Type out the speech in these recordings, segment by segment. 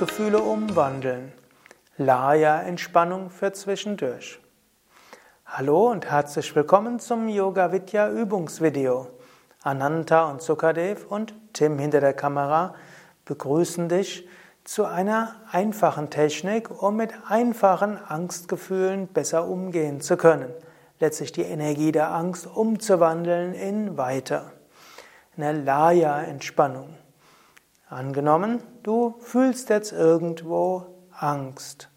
Gefühle umwandeln. Laya-Entspannung für zwischendurch. Hallo und herzlich willkommen zum Yoga Vidya Übungsvideo. Ananta und Sukadev und Tim hinter der Kamera begrüßen dich zu einer einfachen Technik, um mit einfachen Angstgefühlen besser umgehen zu können. Letztlich die Energie der Angst umzuwandeln in weiter. Eine Laya-Entspannung. Angenommen, du fühlst jetzt irgendwo Angst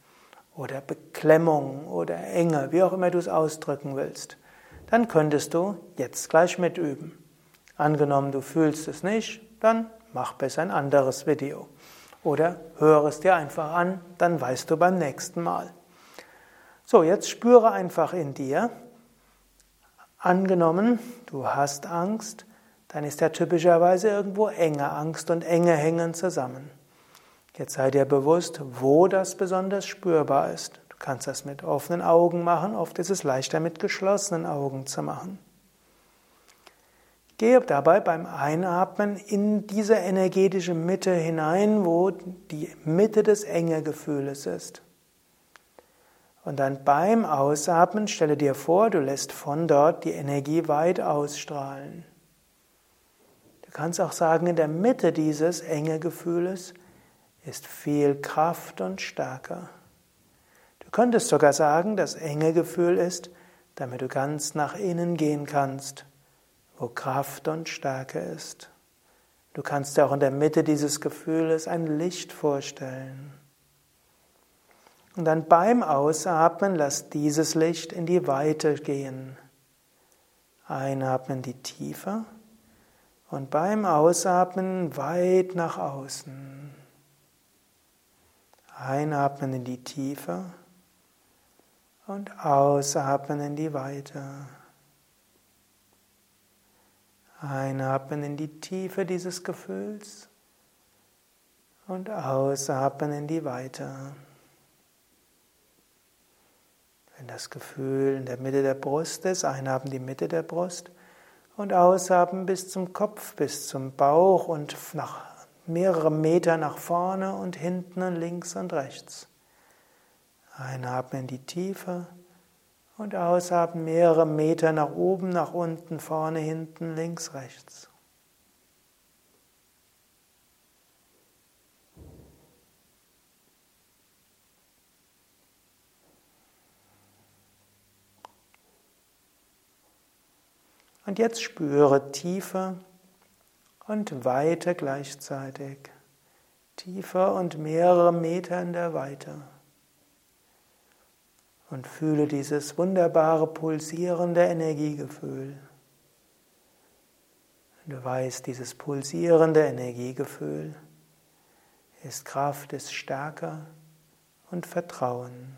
oder Beklemmung oder Enge, wie auch immer du es ausdrücken willst, dann könntest du jetzt gleich mitüben. Angenommen, du fühlst es nicht, dann mach besser ein anderes Video. Oder höre es dir einfach an, dann weißt du beim nächsten Mal. So, jetzt spüre einfach in dir. Angenommen, du hast Angst, dann ist ja typischerweise irgendwo enge Angst und Enge hängen zusammen. Jetzt sei dir bewusst, wo das besonders spürbar ist. Du kannst das mit offenen Augen machen, oft ist es leichter mit geschlossenen Augen zu machen. Gehe dabei beim Einatmen in diese energetische Mitte hinein, wo die Mitte des Engegefühles ist. Und dann beim Ausatmen stelle dir vor, du lässt von dort die Energie weit ausstrahlen. Du kannst auch sagen, in der Mitte dieses enge Gefühles ist viel Kraft und Stärke. Du könntest sogar sagen, das enge Gefühl ist, damit du ganz nach innen gehen kannst, wo Kraft und Stärke ist. Du kannst dir auch in der Mitte dieses Gefühles ein Licht vorstellen. Und dann beim Ausatmen lass dieses Licht in die Weite gehen. Einatmen die Tiefe und beim Ausatmen weit nach außen. Einatmen in die Tiefe und ausatmen in die Weite. Einatmen in die Tiefe dieses Gefühls und ausatmen in die Weite. Wenn das Gefühl in der Mitte der Brust ist, einatmen die Mitte der Brust und ausatmen bis zum Kopf, bis zum Bauch und nach mehrere Meter nach vorne und hinten und links und rechts. Einatmen in die Tiefe und ausatmen mehrere Meter nach oben, nach unten, vorne, hinten, links, rechts. Und jetzt spüre Tiefe und Weite gleichzeitig. Tiefer und mehrere Meter in der Weite. Und fühle dieses wunderbare pulsierende Energiegefühl. Du weißt, dieses pulsierende Energiegefühl ist Kraft, ist Stärke und Vertrauen.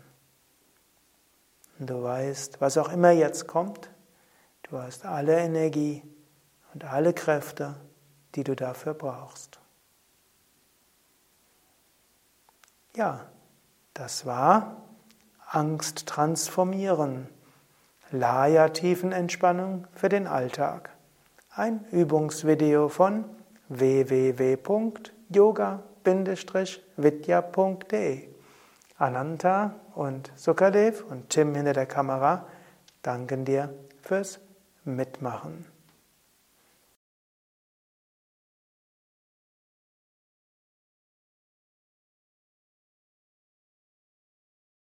Und du weißt, was auch immer jetzt kommt, Du hast alle Energie und alle Kräfte, die du dafür brauchst. Ja, das war Angst transformieren. Laya Tiefenentspannung für den Alltag. Ein Übungsvideo von www.yoga-vidya.de. Ananta und Sukadev und Tim hinter der Kamera danken dir fürs mitmachen.